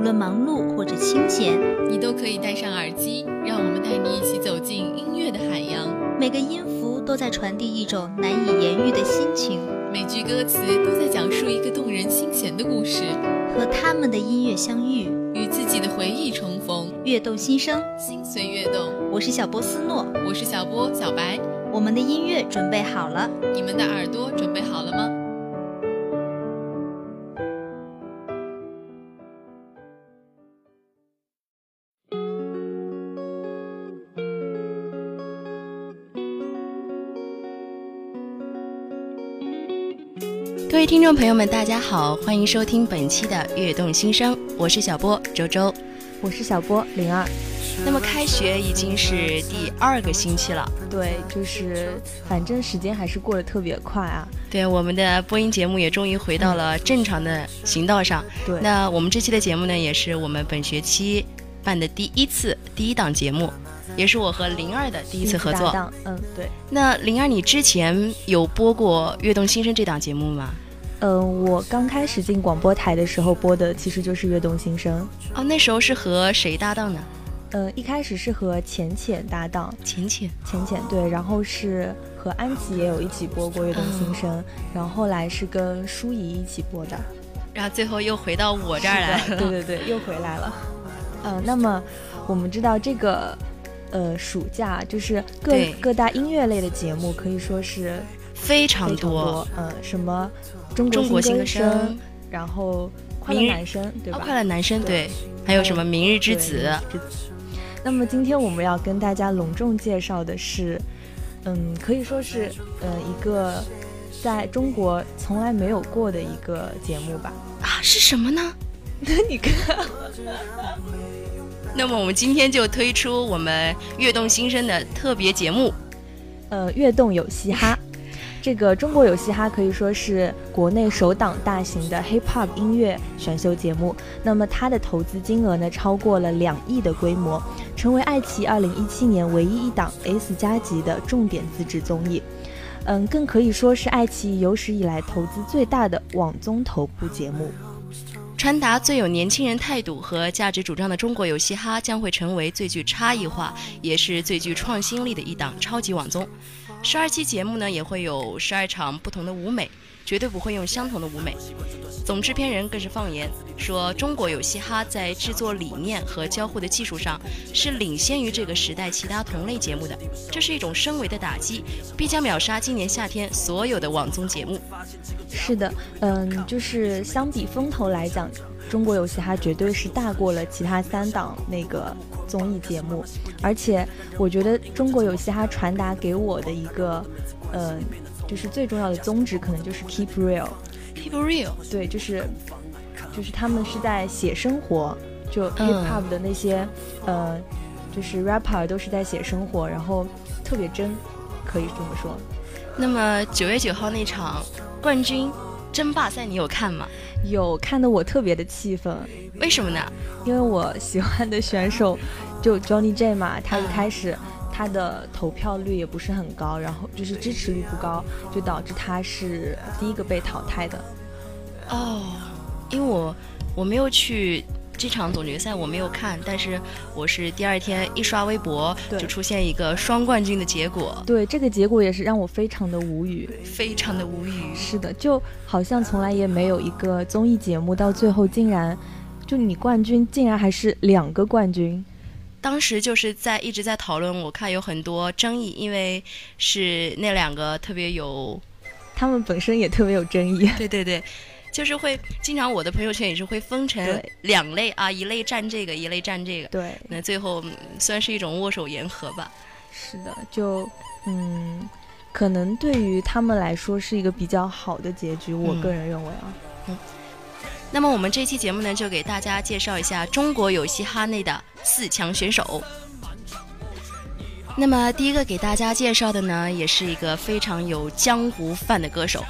无论忙碌或者清闲，你都可以戴上耳机，让我们带你一起走进音乐的海洋。每个音符都在传递一种难以言喻的心情，每句歌词都在讲述一个动人心弦的故事。和他们的音乐相遇，与自己的回忆重逢，悦动心声，心随悦动。我是小波斯诺，我是小波小白，我们的音乐准备好了，你们的耳朵准备好了吗？听众朋友们，大家好，欢迎收听本期的《悦动心声》，我是小波周周，我是小波零二。那么开学已经是第二个星期了，对，就是反正时间还是过得特别快啊。对，我们的播音节目也终于回到了正常的行道上。对，那我们这期的节目呢，也是我们本学期办的第一次第一档节目，也是我和灵儿的第一次合作。嗯，对。那灵儿，你之前有播过《悦动新声》这档节目吗？嗯，我刚开始进广播台的时候播的其实就是《悦动心声》。哦，那时候是和谁搭档呢？呃，一开始是和浅浅搭档，浅浅，浅浅对，然后是和安琪也有一起播过《悦动心声》，然后后来是跟舒怡一起播的，然后最后又回到我这儿来了，对对对，又回来了。嗯，那么我们知道这个，呃，暑假就是各各大音乐类的节目可以说是非常多，嗯，什么中国新歌声，然后快乐男声，对吧？快乐男声，对，还有什么明日之子。那么今天我们要跟大家隆重介绍的是，嗯，可以说是，呃，一个在中国从来没有过的一个节目吧？啊，是什么呢？那 你看，那么我们今天就推出我们悦动新生的特别节目，呃，悦动有嘻哈。这个中国有嘻哈可以说是国内首档大型的 hip hop 音乐选秀节目。那么它的投资金额呢，超过了两亿的规模，成为爱奇艺二零一七年唯一一档 S 加级的重点自制综艺。嗯，更可以说是爱奇艺有史以来投资最大的网综头部节目。传达最有年轻人态度和价值主张的中国有嘻哈，将会成为最具差异化，也是最具创新力的一档超级网综。十二期节目呢，也会有十二场不同的舞美，绝对不会用相同的舞美。总制片人更是放言说，中国有嘻哈在制作理念和交互的技术上是领先于这个时代其他同类节目的，这是一种深维的打击，必将秒杀今年夏天所有的网综节目。是的，嗯，就是相比风头来讲，中国有嘻哈绝对是大过了其他三档那个。综艺节目，而且我觉得中国有嘻哈传达给我的一个，呃，就是最重要的宗旨，可能就是 keep real，keep real，对，就是，就是他们是在写生活，就 hip hop 的那些，呃，就是 rapper 都是在写生活，然后特别真，可以这么说。那么九月九号那场冠军争霸赛，你有看吗？有看得我特别的气愤。为什么呢？因为我喜欢的选手就 Johnny J 嘛，他一开始他的投票率也不是很高，然后就是支持率不高，就导致他是第一个被淘汰的。哦，因为我我没有去这场总决赛我没有看，但是我是第二天一刷微博就出现一个双冠军的结果。对，这个结果也是让我非常的无语，非常的无语。是的，就好像从来也没有一个综艺节目到最后竟然，就你冠军竟然还是两个冠军。当时就是在一直在讨论，我看有很多争议，因为是那两个特别有，他们本身也特别有争议。对对对。就是会经常我的朋友圈也是会分成两类啊，一类站这个，一类站这个。对，那最后算是一种握手言和吧。是的，就嗯，可能对于他们来说是一个比较好的结局，我个人认为啊。嗯。那么我们这期节目呢，就给大家介绍一下中国有嘻哈内的四强选手。那么第一个给大家介绍的呢，也是一个非常有江湖范的歌手。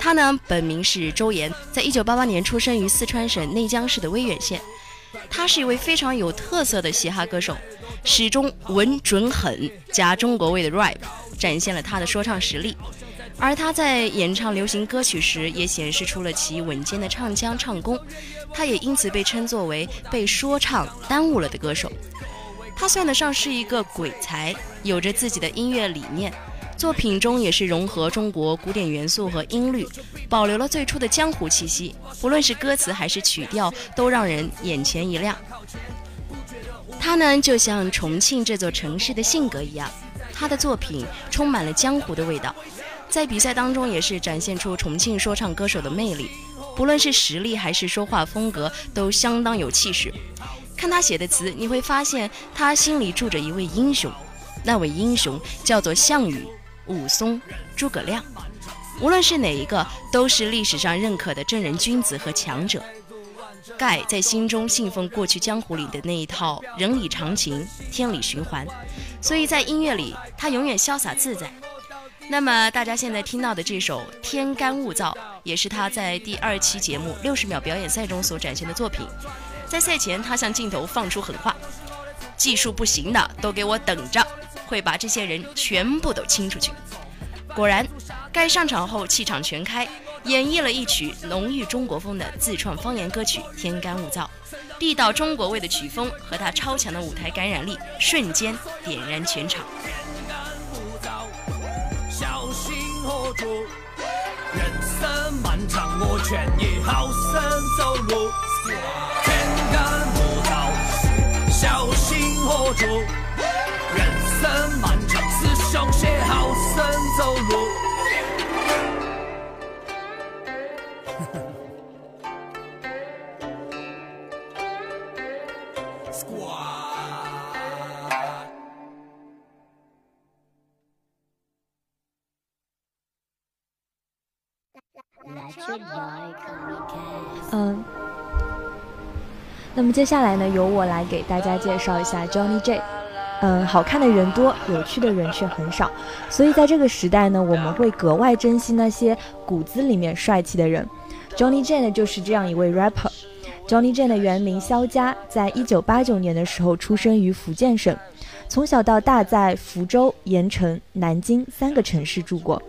他呢，本名是周岩，在一九八八年出生于四川省内江市的威远县。他是一位非常有特色的嘻哈歌手，始终稳准狠加中国味的 rap，展现了他的说唱实力。而他在演唱流行歌曲时，也显示出了其稳健的唱腔唱功。他也因此被称作为被说唱耽误了的歌手。他算得上是一个鬼才，有着自己的音乐理念。作品中也是融合中国古典元素和音律，保留了最初的江湖气息。不论是歌词还是曲调，都让人眼前一亮。他呢，就像重庆这座城市的性格一样，他的作品充满了江湖的味道。在比赛当中，也是展现出重庆说唱歌手的魅力。不论是实力还是说话风格，都相当有气势。看他写的词，你会发现他心里住着一位英雄，那位英雄叫做项羽。武松、诸葛亮，无论是哪一个，都是历史上认可的正人君子和强者。盖在心中信奉过去江湖里的那一套人理常情、天理循环，所以在音乐里他永远潇洒自在。那么大家现在听到的这首《天干物燥》，也是他在第二期节目六十秒表演赛中所展现的作品。在赛前，他向镜头放出狠话：“技术不行的，都给我等着！”会把这些人全部都清出去。果然，该上场后气场全开，演绎了一曲浓郁中国风的自创方言歌曲《天干物燥》，地道中国味的曲风和他超强的舞台感染力，瞬间点燃全场。人生漫长，我劝你好生走路。天干物燥，小心火烛。嗯，那么接下来呢，由我来给大家介绍一下 Johnny J。嗯，好看的人多，有趣的人却很少，所以在这个时代呢，我们会格外珍惜那些骨子里面帅气的人。Johnny J 呢，就是这样一位 rapper。Johnny J 的原名肖佳，在一九八九年的时候出生于福建省，从小到大在福州、盐城、南京三个城市住过。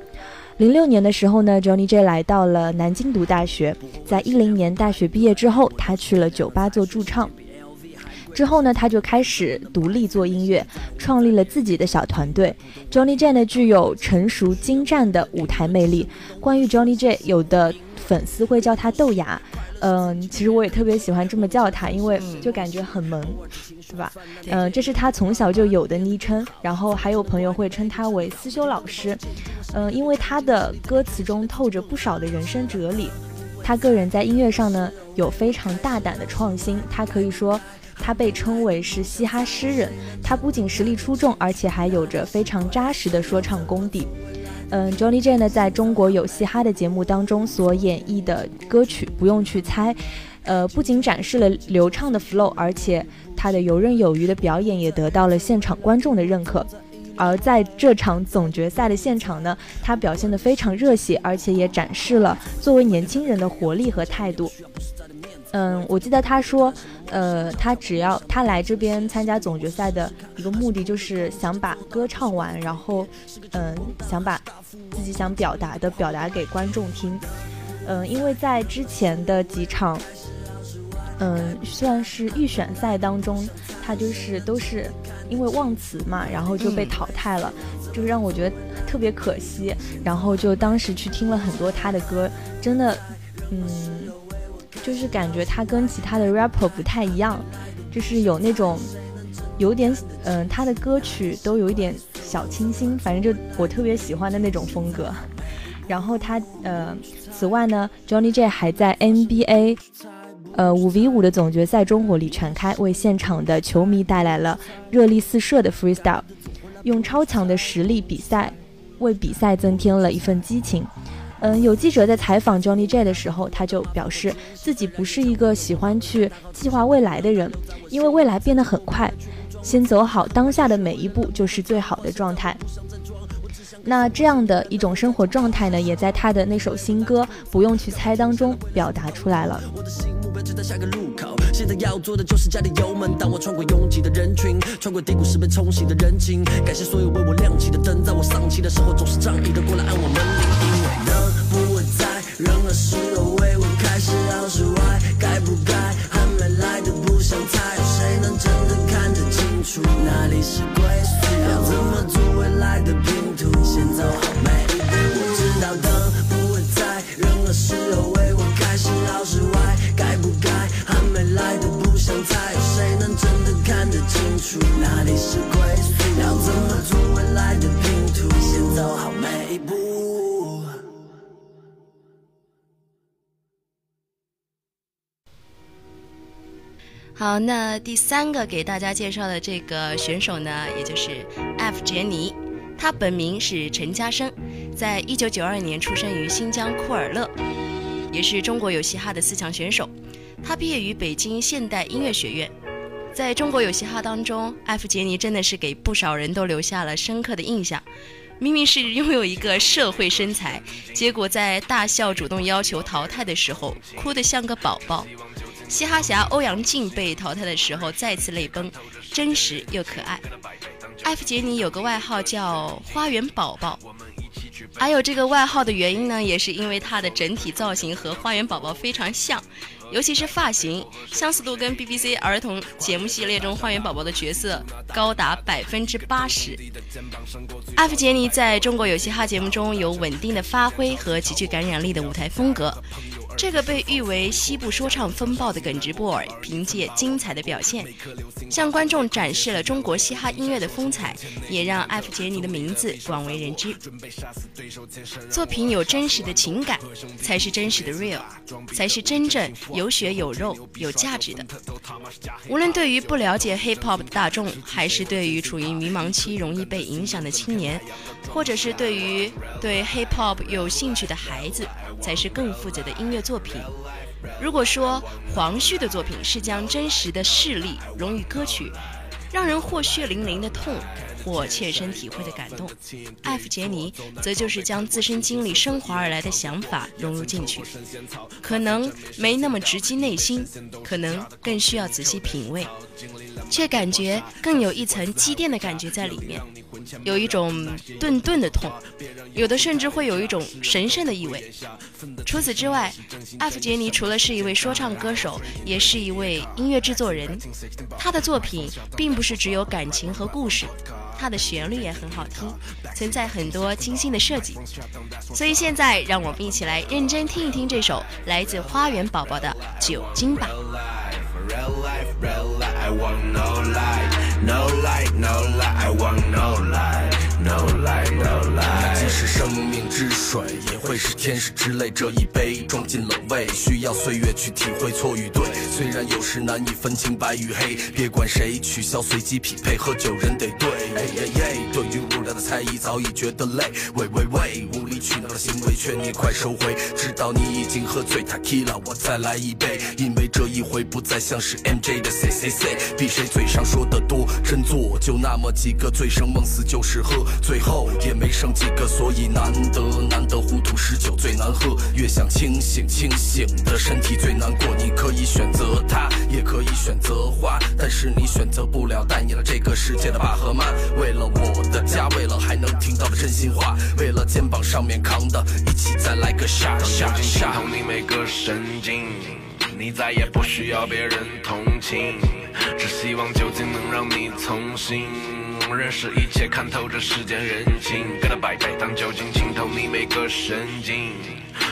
零六年的时候呢，Johnny J 来到了南京读大学，在一零年大学毕业之后，他去了酒吧做驻唱。之后呢，他就开始独立做音乐，创立了自己的小团队。Johnny J 呢，具有成熟精湛的舞台魅力。关于 Johnny J，有的粉丝会叫他豆芽，嗯，其实我也特别喜欢这么叫他，因为就感觉很萌，对吧？嗯，这是他从小就有的昵称。然后还有朋友会称他为思修老师，嗯，因为他的歌词中透着不少的人生哲理。他个人在音乐上呢，有非常大胆的创新，他可以说。他被称为是嘻哈诗人，他不仅实力出众，而且还有着非常扎实的说唱功底。嗯，Johnny J 呢，在中国有嘻哈的节目当中所演绎的歌曲，不用去猜，呃，不仅展示了流畅的 flow，而且他的游刃有余的表演也得到了现场观众的认可。而在这场总决赛的现场呢，他表现得非常热血，而且也展示了作为年轻人的活力和态度。嗯，我记得他说，呃，他只要他来这边参加总决赛的一个目的，就是想把歌唱完，然后，嗯，想把自己想表达的表达给观众听。嗯，因为在之前的几场嗯，算是预选赛当中，他就是都是因为忘词嘛，然后就被淘汰了，就让我觉得特别可惜。然后就当时去听了很多他的歌，真的，嗯，就是感觉他跟其他的 rapper 不太一样，就是有那种有点，嗯，他的歌曲都有一点小清新，反正就我特别喜欢的那种风格。然后他，呃，此外呢，Johnny J 还在 NBA，呃，五 v 五的总决赛中火力全开，为现场的球迷带来了热力四射的 freestyle，用超强的实力比赛，为比赛增添了一份激情。嗯，有记者在采访 Johnny J 的时候，他就表示自己不是一个喜欢去计划未来的人，因为未来变得很快，先走好当下的每一步就是最好的状态。那这样的一种生活状态呢，也在他的那首新歌《不用去猜》当中表达出来了。直到下个路口现在要做的就是加点油门，当我穿过拥挤的人群，穿过低谷时被冲洗的人情，感谢所有为我亮起的灯，在我丧气的时候总是仗义的过来按我门铃。任何事都为我开，始好是坏，该不该还没来的不想猜，有谁能真的看得清楚哪里是归宿？好，那第三个给大家介绍的这个选手呢，也就是 F 杰尼，他本名是陈嘉生，在一九九二年出生于新疆库尔勒，也是中国有嘻哈的四强选手。他毕业于北京现代音乐学院。在中国有嘻哈当中，F 杰尼真的是给不少人都留下了深刻的印象。明明是拥有一个社会身材，结果在大校主动要求淘汰的时候，哭得像个宝宝。嘻哈侠欧阳靖被淘汰的时候再次泪崩，真实又可爱。艾弗杰尼有个外号叫“花园宝宝”，还有这个外号的原因呢，也是因为他的整体造型和花园宝宝非常像，尤其是发型，相似度跟 BBC 儿童节目系列中花园宝宝的角色高达百分之八十。艾弗杰尼在中国有嘻哈节目中有稳定的发挥和极具感染力的舞台风格。这个被誉为西部说唱风暴的耿直 boy，凭借精彩的表现，向观众展示了中国嘻哈音乐的风采，也让 F 杰尼的名字广为人知。作品有真实的情感，才是真实的 real，才是真正有血有肉、有价值的。无论对于不了解 hip hop 的大众，还是对于处于迷茫期容易被影响的青年，或者是对于对 hip hop 有兴趣的孩子。才是更负责的音乐作品。如果说黄旭的作品是将真实的事例融于歌曲，让人或血淋淋的痛，或切身体会的感动艾弗杰尼则就是将自身经历升华而来的想法融入进去，可能没那么直击内心，可能更需要仔细品味，却感觉更有一层积淀的感觉在里面。有一种顿顿的痛，有的甚至会有一种神圣的意味。除此之外，艾弗杰尼除了是一位说唱歌手，也是一位音乐制作人。他的作品并不是只有感情和故事，它的旋律也很好听，存在很多精心的设计。所以现在，让我们一起来认真听一听这首来自花园宝宝的《酒精》吧。是。生命之水，也会是天使之泪。这一杯装进了胃，需要岁月去体会错与对。虽然有时难以分清白与黑，别管谁取消随机匹配，喝酒人得对。对于无聊的猜疑早已觉得累。喂喂喂，无理取闹的行为劝你快收回。知道你已经喝醉，Tequila，我再来一杯。因为这一回不再像是 MJ 的 C C C，比谁嘴上说的多。真做就那么几个，醉生梦死就是喝，最后也没剩几个，所以难得难得糊涂十酒最难喝，越想清醒清醒的身体最难过。你可以选择他，也可以选择花，但是你选择不了带你来这个世界的巴赫曼。为了我的家，为了还能听到的真心话，为了肩膀上面扛的，一起再来个下下下。你每个神经。你再也不需要别人同情，只希望酒精能让你从认识一切，看透这世间人情。给了百倍，当酒精浸透你每个神经，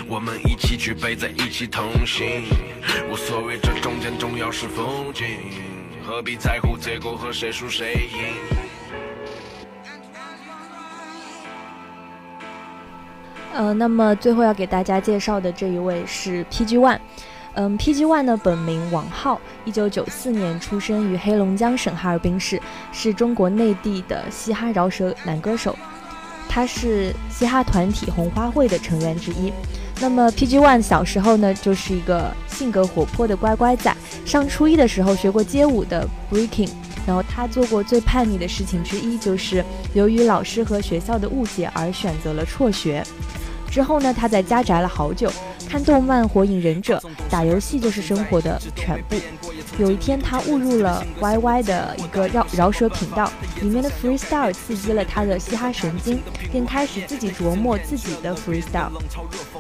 我们一起举杯，在一起同行，无所谓这中间重要是风景，何必在乎结果和谁输谁赢？呃，那么最后要给大家介绍的这一位是 PG One。嗯，PG One 呢本名王浩，一九九四年出生于黑龙江省哈尔滨市，是中国内地的嘻哈饶舌男歌手。他是嘻哈团体红花会的成员之一。那么 PG One 小时候呢，就是一个性格活泼的乖乖仔。上初一的时候学过街舞的 Breaking，然后他做过最叛逆的事情之一，就是由于老师和学校的误解而选择了辍学。之后呢，他在家宅了好久，看动漫《火影忍者》，打游戏就是生活的全部。有一天，他误入了 YY 的一个饶饶舌频道，里面的 freestyle 刺激了他的嘻哈神经，便开始自己琢磨自己的 freestyle。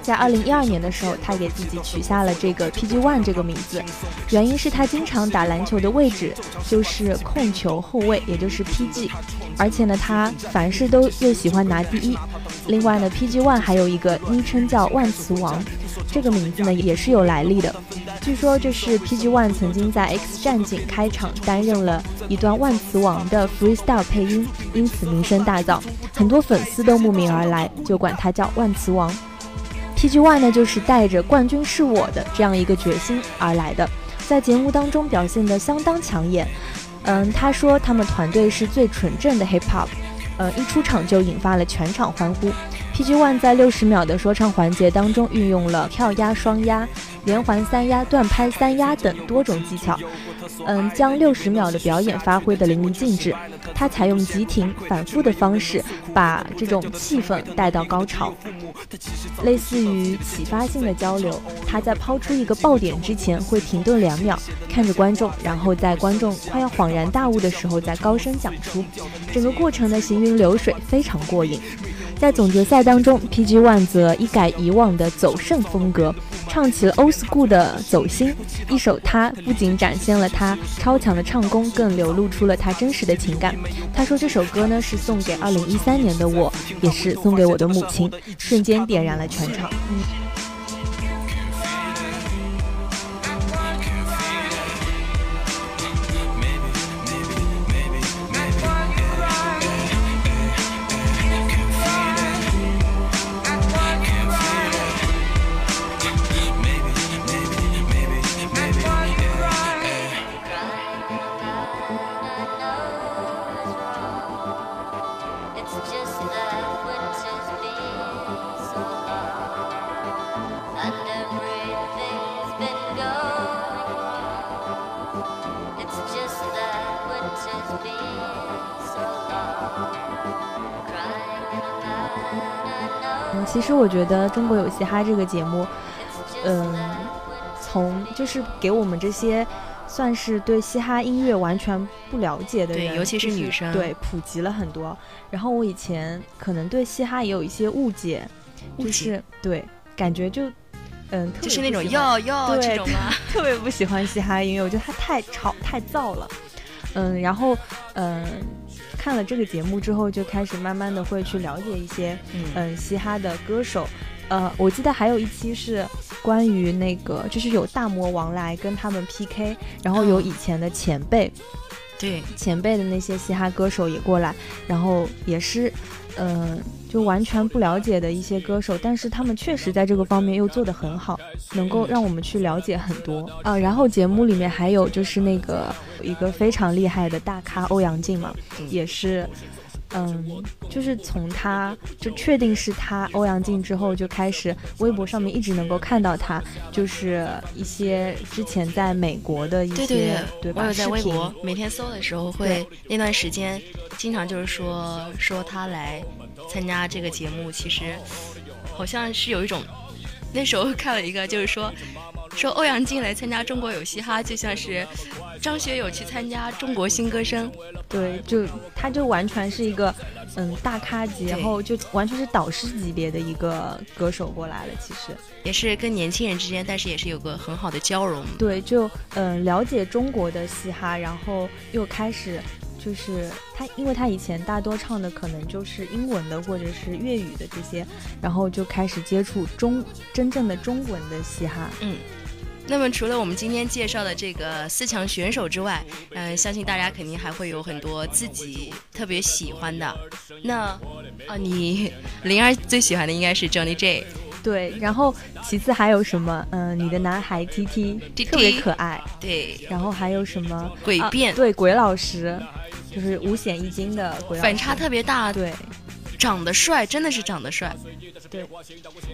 在二零一二年的时候，他给自己取下了这个 PG One 这个名字，原因是他经常打篮球的位置就是控球后卫，也就是 PG，而且呢，他凡事都又喜欢拿第一。另外呢，PG One 还有一个昵称叫万磁王，这个名字呢也是有来历的。据说这是 PG One 曾经在 X 战警开场担任了一段万磁王的 freestyle 配音，因此名声大噪，很多粉丝都慕名而来，就管他叫万磁王。PG One 呢就是带着冠军是我的这样一个决心而来的，在节目当中表现得相当抢眼。嗯，他说他们团队是最纯正的 hip hop。呃，一出场就引发了全场欢呼。PG One 在六十秒的说唱环节当中，运用了跳压、双压、连环三压、断拍三压等多种技巧，嗯，将六十秒的表演发挥的淋漓尽致。他采用急停、反复的方式，把这种气氛带到高潮，类似于启发性的交流。他在抛出一个爆点之前，会停顿两秒，看着观众，然后在观众快要恍然大悟的时候，再高声讲出。整个过程的，行云流水，非常过瘾。在总决赛当中，PG One 则一改以往的走肾风格，唱起了 Old School 的走心。一首《他》不仅展现了他超强的唱功，更流露出了他真实的情感。他说这首歌呢是送给2013年的我，也是送给我的母亲，瞬间点燃了全场。我觉得《中国有嘻哈》这个节目，嗯，从就是给我们这些算是对嘻哈音乐完全不了解的人，尤其是女生，对普及了很多。然后我以前可能对嘻哈也有一些误解，就是对感觉就嗯，就是那种要要这种吗？特别不喜欢嘻哈音乐，我觉得它太吵太燥了。嗯，然后嗯。看了这个节目之后，就开始慢慢的会去了解一些嗯。嘻哈的歌手，呃，我记得还有一期是关于那个，就是有大魔王来跟他们 PK，然后有以前的前辈，对。前辈的那些嘻哈歌手也过来，然后也是嗯。就完全不了解的一些歌手，但是他们确实在这个方面又做得很好，能够让我们去了解很多啊。然后节目里面还有就是那个一个非常厉害的大咖欧阳靖嘛，也是。嗯，就是从他就确定是他欧阳靖之后，就开始微博上面一直能够看到他，就是一些之前在美国的一些，对对对，我有在微博每天搜的时候会那段时间，经常就是说说他来参加这个节目，其实好像是有一种，那时候看了一个就是说说欧阳靖来参加中国有嘻哈，就像是张学友去参加中国新歌声，对，就他就完全是一个嗯大咖级，然后就完全是导师级别的一个歌手过来了。其实也是跟年轻人之间，但是也是有个很好的交融。对，就嗯了解中国的嘻哈，然后又开始。就是他，因为他以前大多唱的可能就是英文的或者是粤语的这些，然后就开始接触中真正的中文的嘻哈。嗯，那么除了我们今天介绍的这个四强选手之外，嗯，相信大家肯定还会有很多自己特别喜欢的。那啊，你灵儿最喜欢的应该是 Johnny J。对，然后其次还有什么？嗯，你的男孩 T T 特别可爱。对，然后还有什么？诡辩。对，鬼老师。就是五险一金的鬼老师反差特别大，对，长得帅，真的是长得帅，对。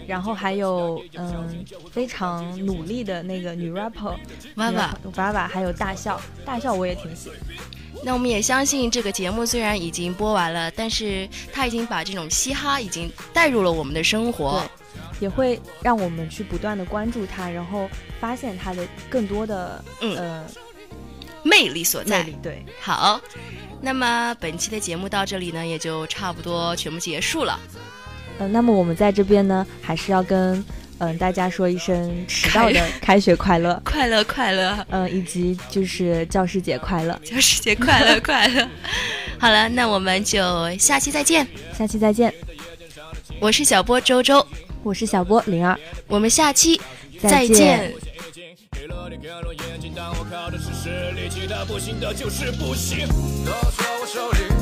然后还有嗯，非常努力的那个女 rapper 娃娃娃娃，还有大笑大笑，我也挺喜欢。那我们也相信这个节目虽然已经播完了，但是他已经把这种嘻哈已经带入了我们的生活，对，也会让我们去不断的关注他，然后发现他的更多的嗯魅力所在。对，好。那么本期的节目到这里呢，也就差不多全部结束了。嗯，那么我们在这边呢，还是要跟嗯大家说一声迟到的 开学快乐，快乐快乐。嗯，以及就是教师节快乐，教师节快乐 快乐。好了，那我们就下期再见，下期再见。我是小波周周，我是小波灵儿，我们下期再见。靠的是实力，其他不行的就是不行。都说我手里。